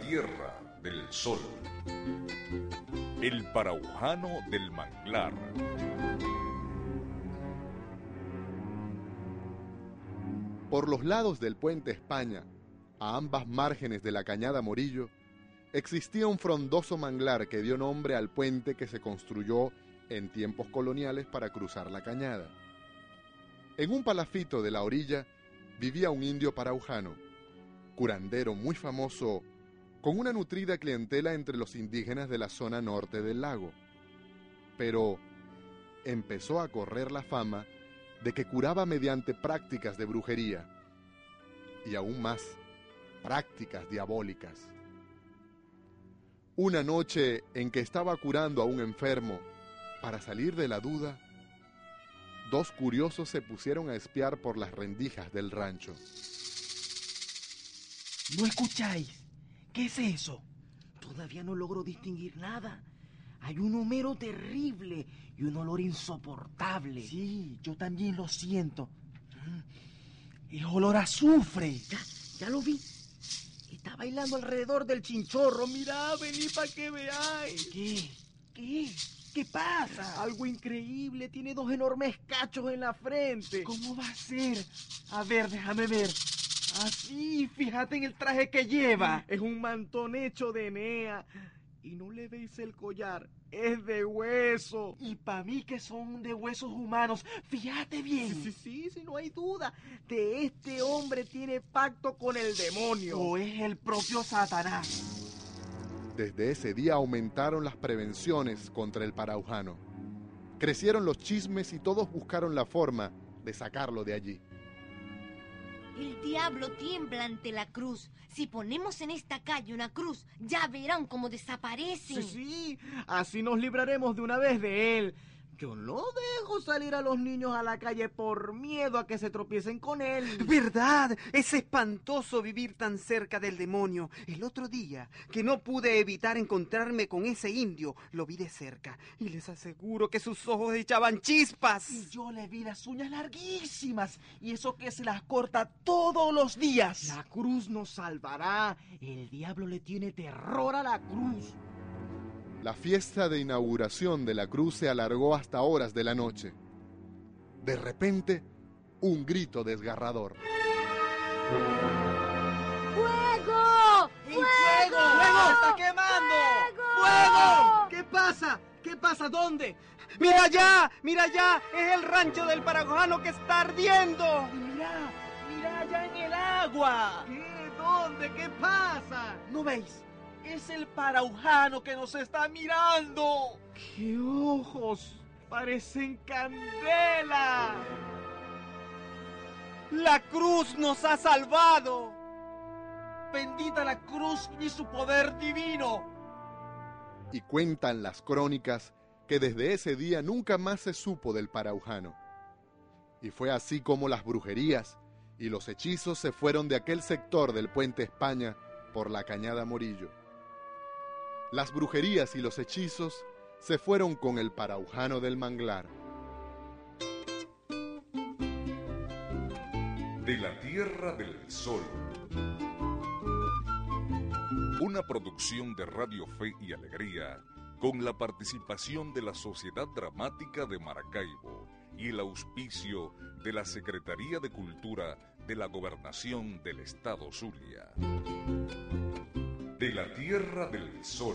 Tierra del sol. El paraujano del manglar. Por los lados del puente España, a ambas márgenes de la cañada Morillo, existía un frondoso manglar que dio nombre al puente que se construyó en tiempos coloniales para cruzar la cañada. En un palafito de la orilla vivía un indio paraujano, curandero muy famoso, con una nutrida clientela entre los indígenas de la zona norte del lago. Pero empezó a correr la fama de que curaba mediante prácticas de brujería y aún más prácticas diabólicas. Una noche en que estaba curando a un enfermo, para salir de la duda, dos curiosos se pusieron a espiar por las rendijas del rancho. ¿No escucháis? ¿Qué es eso? Todavía no logro distinguir nada. Hay un humero terrible y un olor insoportable. Sí, yo también lo siento. Mm. Es olor a azufre. Ya, ya lo vi. Está bailando alrededor del chinchorro. Mira, vení para que veáis. ¿Qué? ¿Qué? ¿Qué pasa? Algo increíble. Tiene dos enormes cachos en la frente. ¿Cómo va a ser? A ver, déjame ver. Así, fíjate en el traje que lleva. Es un mantón hecho de Enea. Y no le veis el collar, es de hueso. Y para mí que son de huesos humanos, fíjate bien. Sí, sí, sí, sí, no hay duda. De este hombre tiene pacto con el demonio. O es el propio Satanás. Desde ese día aumentaron las prevenciones contra el paraujano. Crecieron los chismes y todos buscaron la forma de sacarlo de allí. El diablo tiembla ante la cruz. Si ponemos en esta calle una cruz, ya verán cómo desaparece. Sí, sí, así nos libraremos de una vez de él. Yo no dejo salir a los niños a la calle por miedo a que se tropiecen con él. ¿Verdad? Es espantoso vivir tan cerca del demonio. El otro día, que no pude evitar encontrarme con ese indio, lo vi de cerca y les aseguro que sus ojos echaban chispas. Y yo le vi las uñas larguísimas y eso que se las corta todos los días. La cruz nos salvará. El diablo le tiene terror a la cruz. La fiesta de inauguración de la cruz se alargó hasta horas de la noche. De repente, un grito desgarrador. ¡Fuego! ¡Fuego! ¡Fuego! ¡Está quemando! ¡Fuego! ¿Qué pasa? ¿Qué pasa? ¿Dónde? ¡Mira allá! ¡Mira allá! ¡Es el rancho del Paragojano que está ardiendo! ¡Mira! ¡Mira allá en el agua! ¿Qué? ¿Dónde? ¿Qué pasa? ¿No veis? Es el paraujano que nos está mirando. ¡Qué ojos! Parecen candela. La cruz nos ha salvado. Bendita la cruz y su poder divino. Y cuentan las crónicas que desde ese día nunca más se supo del paraujano. Y fue así como las brujerías y los hechizos se fueron de aquel sector del puente España por la cañada Morillo. Las brujerías y los hechizos se fueron con el paraujano del manglar. De la Tierra del Sol. Una producción de Radio Fe y Alegría con la participación de la Sociedad Dramática de Maracaibo y el auspicio de la Secretaría de Cultura de la Gobernación del Estado Zulia de la Tierra del Sol.